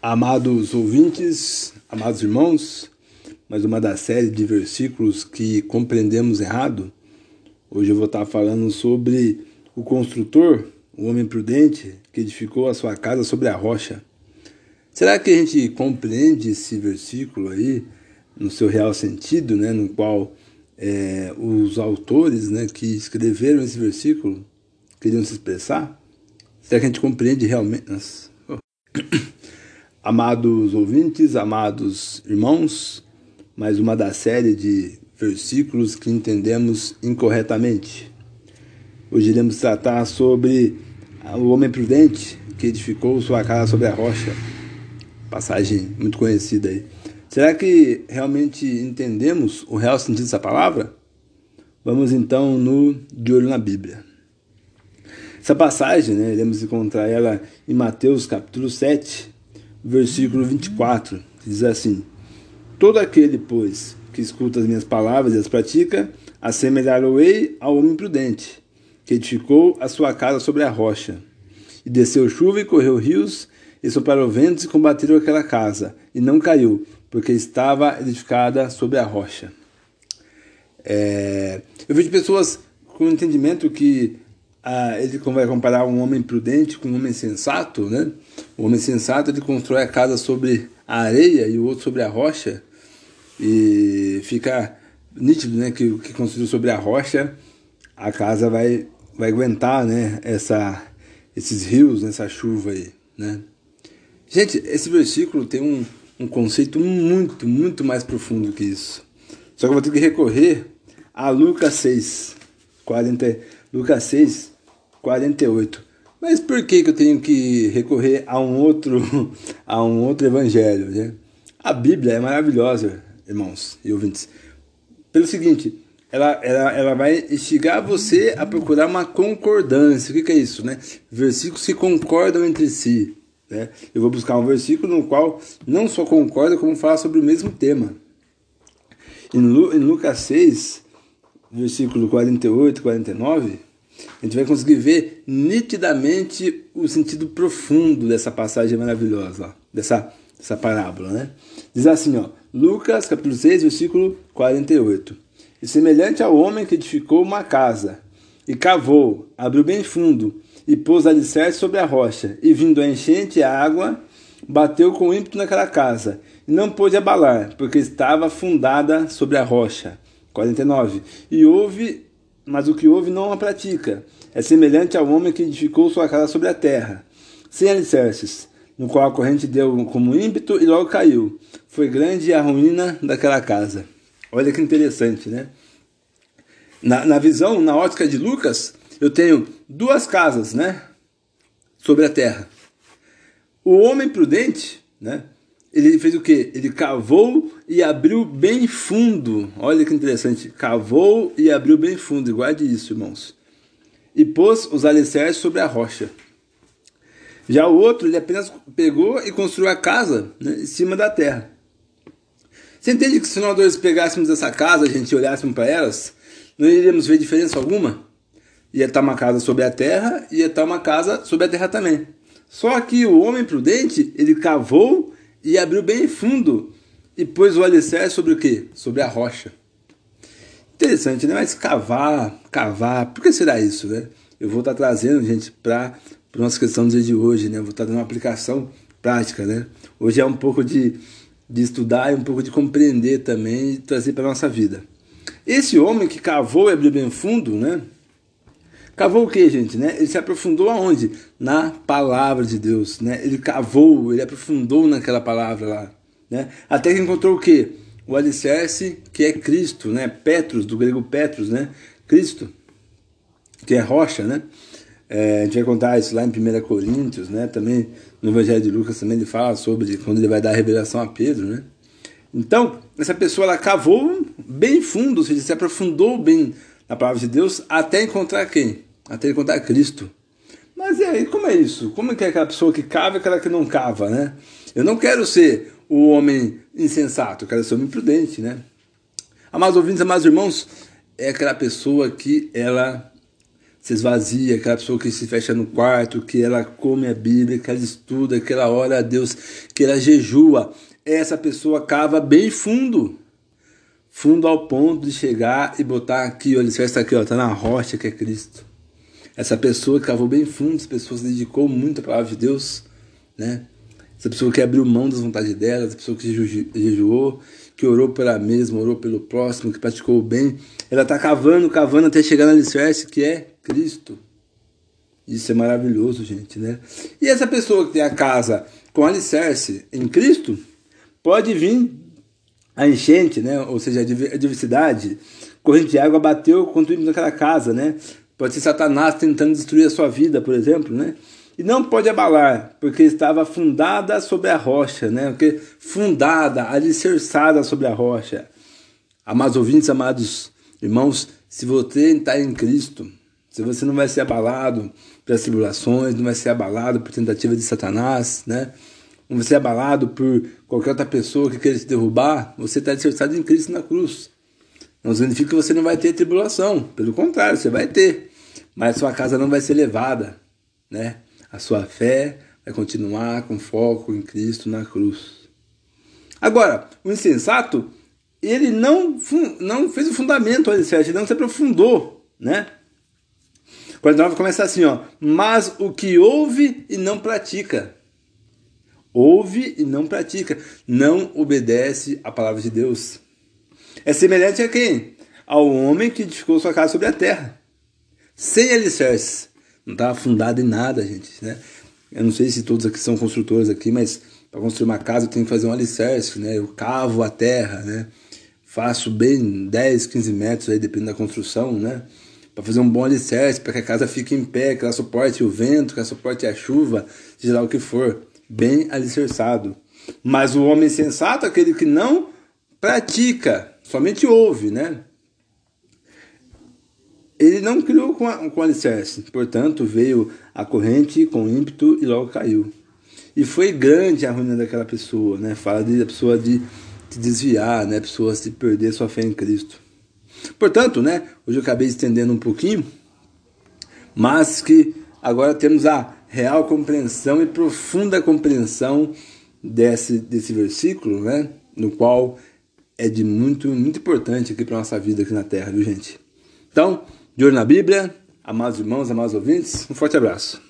Amados ouvintes, amados irmãos, mais uma da série de versículos que compreendemos errado. Hoje eu vou estar falando sobre o construtor, o homem prudente, que edificou a sua casa sobre a rocha. Será que a gente compreende esse versículo aí no seu real sentido, né, no qual é, os autores né, que escreveram esse versículo queriam se expressar? Será que a gente compreende realmente? Nossa. Amados ouvintes, amados irmãos, mais uma da série de versículos que entendemos incorretamente. Hoje iremos tratar sobre o homem prudente que edificou sua casa sobre a rocha. Passagem muito conhecida aí. Será que realmente entendemos o real sentido dessa palavra? Vamos então no de olho na Bíblia. Essa passagem, né, iremos encontrar ela em Mateus capítulo 7, versículo 24, que diz assim: Todo aquele, pois, que escuta as minhas palavras e as pratica, assemelhar-o-ei ao homem prudente, que edificou a sua casa sobre a rocha. E desceu chuva e correu rios, e sopraram ventos e combateram aquela casa, e não caiu, porque estava edificada sobre a rocha. É, eu vejo pessoas com entendimento que ah, ele vai comparar um homem prudente com um homem sensato, né? O homem sensato ele constrói a casa sobre a areia e o outro sobre a rocha e fica nítido, né, que o que construiu sobre a rocha, a casa vai vai aguentar, né, essa esses rios, nessa chuva aí, né? Gente, esse versículo tem um, um conceito muito, muito mais profundo que isso. Só que eu vou ter que recorrer a Lucas 6, 40, Lucas 6, 48. Mas por que, que eu tenho que recorrer a um outro, a um outro evangelho? Né? A Bíblia é maravilhosa, irmãos e ouvintes. Pelo seguinte, ela, ela, ela vai instigar você a procurar uma concordância. O que, que é isso? Né? Versículos que concordam entre si. Né? Eu vou buscar um versículo no qual não só concorda, como fala sobre o mesmo tema. Em, Lu, em Lucas 6, versículo 48 e 49, a gente vai conseguir ver nitidamente o sentido profundo dessa passagem maravilhosa, ó, dessa, dessa parábola. Né? Diz assim, ó, Lucas capítulo 6, versículo 48. E semelhante ao homem que edificou uma casa, e cavou, abriu bem fundo, e pôs alicerce sobre a rocha, e vindo a enchente a água, bateu com ímpeto naquela casa, e não pôde abalar, porque estava fundada sobre a rocha. 49. E houve mas o que houve não a pratica. É semelhante ao homem que edificou sua casa sobre a terra, sem alicerces, no qual a corrente deu como ímpeto e logo caiu. Foi grande a ruína daquela casa. Olha que interessante, né? Na, na visão, na ótica de Lucas, eu tenho duas casas, né? Sobre a terra. O homem prudente, né? Ele fez o que? Ele cavou e abriu bem fundo. Olha que interessante. Cavou e abriu bem fundo. Guarde isso, irmãos. E pôs os alicerces sobre a rocha. Já o outro, ele apenas pegou e construiu a casa né, em cima da terra. Você entende que se nós dois pegássemos essa casa, a gente olhássemos para elas, não iríamos ver diferença alguma? Ia estar uma casa sobre a terra, ia estar uma casa sobre a terra também. Só que o homem prudente, ele cavou e abriu bem fundo e pôs o alicerce sobre o quê? Sobre a rocha. Interessante, né? Mas cavar, cavar, por que será isso, né? Eu vou estar trazendo, gente, para a nossa questão do dia de hoje, né? Vou estar dando uma aplicação prática, né? Hoje é um pouco de, de estudar e um pouco de compreender também e trazer para a nossa vida. Esse homem que cavou e abriu bem fundo, né? Cavou o que, gente? Né? Ele se aprofundou aonde? Na palavra de Deus. Né? Ele cavou, ele aprofundou naquela palavra lá. Né? Até que encontrou o que? O alicerce, que é Cristo, né? Petros, do grego Petros, né? Cristo, que é rocha, né? É, a gente vai contar isso lá em 1 Coríntios, né? Também no Evangelho de Lucas também ele fala sobre quando ele vai dar a revelação a Pedro, né? Então, essa pessoa ela cavou bem fundo, ou seja, se aprofundou bem na palavra de Deus até encontrar quem? Até encontrar Cristo. Mas e aí, como é isso? Como é que é aquela pessoa que cava e aquela que não cava, né? Eu não quero ser o homem insensato, eu quero ser o homem prudente, né? Amados ouvintes, amados irmãos, é aquela pessoa que ela se esvazia, aquela pessoa que se fecha no quarto, que ela come a Bíblia, que ela estuda, que ela ora a Deus, que ela jejua, essa pessoa cava bem fundo. Fundo ao ponto de chegar e botar aqui, olha, isso está aqui, ó, tá na rocha que é Cristo. Essa pessoa que cavou bem fundo, essa pessoa se dedicou muito à palavra de Deus, né? Essa pessoa que abriu mão das vontades dela, essa pessoa que jejuou, que orou pela mesma, orou pelo próximo, que praticou o bem, ela está cavando, cavando até chegar no alicerce que é Cristo. Isso é maravilhoso, gente, né? E essa pessoa que tem a casa com alicerce em Cristo, pode vir a enchente, né? Ou seja, a diversidade, corrente de água bateu contra naquela casa, né? Pode ser Satanás tentando destruir a sua vida, por exemplo, né? e não pode abalar, porque estava fundada sobre a rocha, né? Porque fundada, alicerçada sobre a rocha. Amados ouvintes, amados irmãos, se você está em Cristo, se você não vai ser abalado pelas tribulações, não vai ser abalado por tentativa de Satanás, né? Não vai ser abalado por qualquer outra pessoa que queira te derrubar, você está alicerçado em Cristo na cruz. Não significa que você não vai ter tribulação, pelo contrário, você vai ter, mas sua casa não vai ser levada, né? A sua fé vai continuar com foco em Cristo na cruz. Agora, o insensato, ele não, não fez o fundamento ele não se aprofundou, né? 49 começa assim, ó. Mas o que ouve e não pratica. Ouve e não pratica. Não obedece à palavra de Deus. É semelhante a quem? Ao homem que edificou sua casa sobre a terra. Sem alicerce não estava fundado em nada, gente, né? Eu não sei se todos aqui são construtores aqui, mas para construir uma casa eu tenho que fazer um alicerce, né? Eu cavo a terra, né? Faço bem 10, 15 metros aí, dependendo da construção, né? Para fazer um bom alicerce, para que a casa fique em pé, que ela suporte o vento, que ela suporte a chuva, seja lá o que for. Bem alicerçado. Mas o homem sensato, aquele que não pratica, somente ouve, né? Ele não criou com, a, com alicerce, portanto veio a corrente com ímpeto e logo caiu. E foi grande a ruína daquela pessoa, né? Fala de a pessoa de se desviar, né? A pessoa se perder sua fé em Cristo. Portanto, né? Hoje eu acabei estendendo um pouquinho, mas que agora temos a real compreensão e profunda compreensão desse, desse versículo, né? No qual é de muito, muito importante aqui para nossa vida aqui na Terra, viu gente? Então, de olho na Bíblia, amados irmãos, amados ouvintes, um forte abraço.